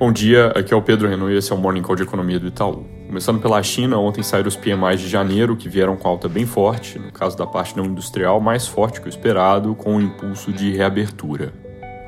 Bom dia, aqui é o Pedro Renault e esse é o Morning Call de Economia do Itaú. Começando pela China, ontem saíram os PMIs de janeiro, que vieram com alta bem forte, no caso da parte não industrial, mais forte que o esperado, com um impulso de reabertura.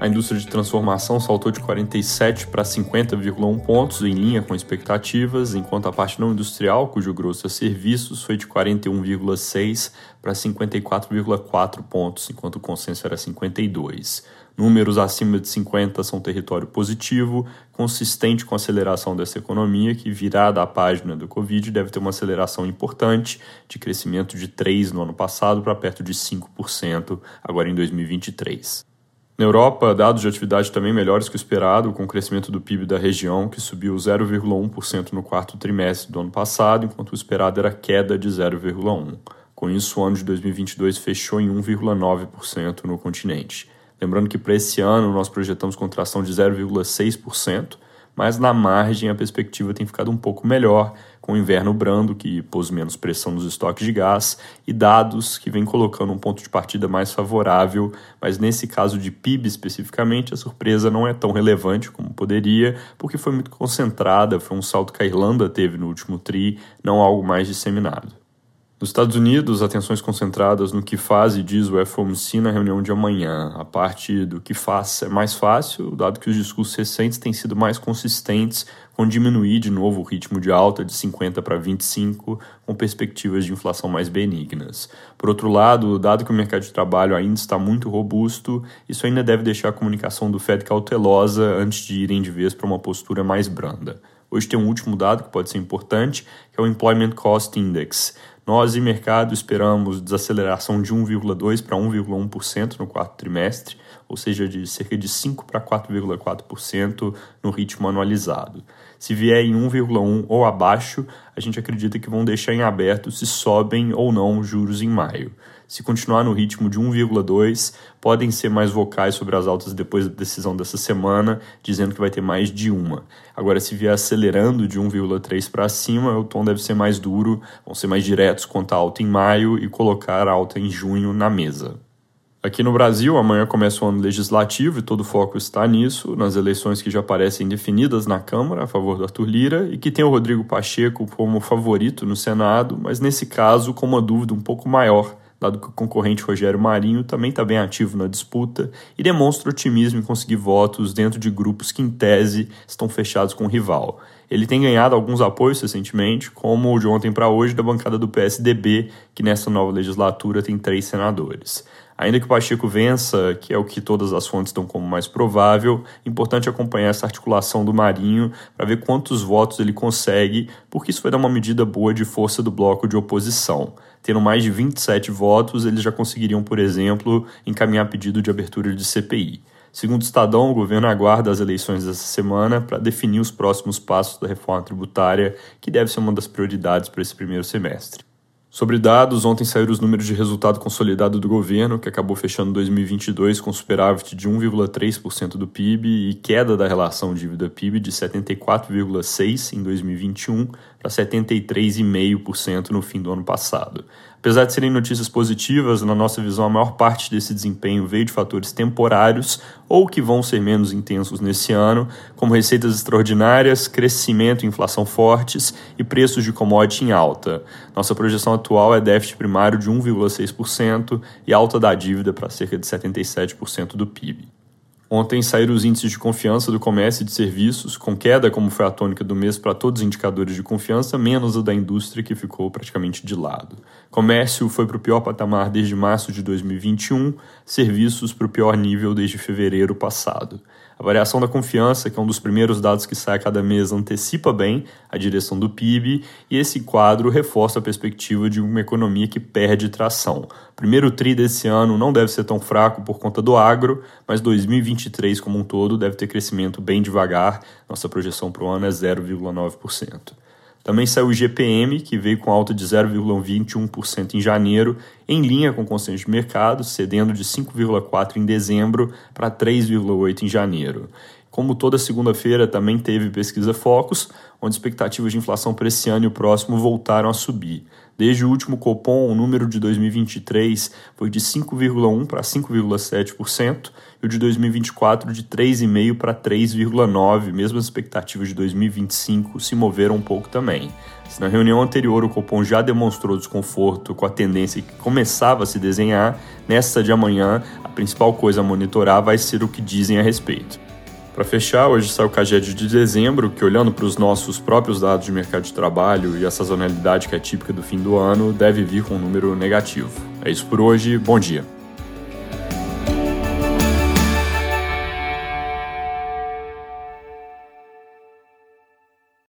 A indústria de transformação saltou de 47 para 50,1 pontos, em linha com expectativas, enquanto a parte não industrial, cujo grosso é serviços, foi de 41,6 para 54,4 pontos, enquanto o consenso era 52. Números acima de 50 são território positivo, consistente com a aceleração dessa economia, que, virada a página do Covid, deve ter uma aceleração importante de crescimento de 3% no ano passado para perto de 5% agora em 2023. Na Europa, dados de atividade também melhores que o esperado, com o crescimento do PIB da região, que subiu 0,1% no quarto trimestre do ano passado, enquanto o esperado era queda de 0,1%. Com isso, o ano de 2022 fechou em 1,9% no continente. Lembrando que para esse ano nós projetamos contração de 0,6%, mas na margem a perspectiva tem ficado um pouco melhor, com o inverno brando, que pôs menos pressão nos estoques de gás, e dados que vem colocando um ponto de partida mais favorável, mas nesse caso de PIB especificamente, a surpresa não é tão relevante como poderia, porque foi muito concentrada, foi um salto que a Irlanda teve no último TRI, não algo mais disseminado. Nos Estados Unidos, atenções concentradas no que faz e diz o FOMC na reunião de amanhã. A parte do que faz é mais fácil, dado que os discursos recentes têm sido mais consistentes com diminuir de novo o ritmo de alta de 50 para 25, com perspectivas de inflação mais benignas. Por outro lado, dado que o mercado de trabalho ainda está muito robusto, isso ainda deve deixar a comunicação do Fed cautelosa antes de irem de vez para uma postura mais branda. Hoje tem um último dado que pode ser importante, que é o Employment Cost Index. Nós e mercado esperamos desaceleração de 1,2% para 1,1% no quarto trimestre, ou seja, de cerca de 5 para 4,4% no ritmo anualizado. Se vier em 1,1 ou abaixo, a gente acredita que vão deixar em aberto se sobem ou não os juros em maio. Se continuar no ritmo de 1,2, podem ser mais vocais sobre as altas depois da decisão dessa semana, dizendo que vai ter mais de uma. Agora, se vier acelerando de 1,3 para cima, o tom deve ser mais duro, vão ser mais diretos quanto à alta em maio e colocar a alta em junho na mesa. Aqui no Brasil, amanhã começa o ano legislativo e todo o foco está nisso, nas eleições que já parecem definidas na Câmara a favor do Arthur Lira e que tem o Rodrigo Pacheco como favorito no Senado, mas nesse caso com uma dúvida um pouco maior, dado que o concorrente Rogério Marinho também está bem ativo na disputa e demonstra otimismo em conseguir votos dentro de grupos que, em tese, estão fechados com o rival. Ele tem ganhado alguns apoios recentemente, como o de ontem para hoje da bancada do PSDB, que nessa nova legislatura tem três senadores. Ainda que o Pacheco vença, que é o que todas as fontes dão como mais provável, importante acompanhar essa articulação do Marinho para ver quantos votos ele consegue, porque isso vai dar uma medida boa de força do bloco de oposição. Tendo mais de 27 votos, eles já conseguiriam, por exemplo, encaminhar pedido de abertura de CPI. Segundo o Estadão, o governo aguarda as eleições dessa semana para definir os próximos passos da reforma tributária, que deve ser uma das prioridades para esse primeiro semestre. Sobre dados, ontem saíram os números de resultado consolidado do governo, que acabou fechando 2022 com superávit de 1,3% do PIB e queda da relação dívida-PIB de 74,6% em 2021 para 73,5% no fim do ano passado. Apesar de serem notícias positivas, na nossa visão, a maior parte desse desempenho veio de fatores temporários ou que vão ser menos intensos nesse ano, como receitas extraordinárias, crescimento e inflação fortes e preços de commodity em alta. Nossa projeção atual é déficit primário de 1,6% e alta da dívida para cerca de 77% do PIB. Ontem saíram os índices de confiança do comércio e de serviços, com queda, como foi a tônica do mês para todos os indicadores de confiança, menos o da indústria, que ficou praticamente de lado. Comércio foi para o pior patamar desde março de 2021, serviços para o pior nível desde fevereiro passado. A variação da confiança, que é um dos primeiros dados que sai a cada mês, antecipa bem a direção do PIB, e esse quadro reforça a perspectiva de uma economia que perde tração. O primeiro TRI desse ano não deve ser tão fraco por conta do agro, mas 2023 como um todo deve ter crescimento bem devagar. Nossa projeção para o ano é 0,9%. Também saiu o GPM, que veio com alta de 0,21% em janeiro, em linha com o consenso de mercado, cedendo de 5,4% em dezembro para 3,8% em janeiro. Como toda segunda-feira também teve pesquisa Focus, onde expectativas de inflação para esse ano e o próximo voltaram a subir. Desde o último Copom, o número de 2023 foi de 5,1 para 5,7% e o de 2024 de 3,5 para 3,9. Mesmo as expectativas de 2025 se moveram um pouco também. Se na reunião anterior o Copom já demonstrou desconforto com a tendência que começava a se desenhar, nesta de amanhã a principal coisa a monitorar vai ser o que dizem a respeito. Para fechar, hoje sai o CAGED de dezembro, que olhando para os nossos próprios dados de mercado de trabalho e a sazonalidade que é típica do fim do ano, deve vir com um número negativo. É isso por hoje, bom dia.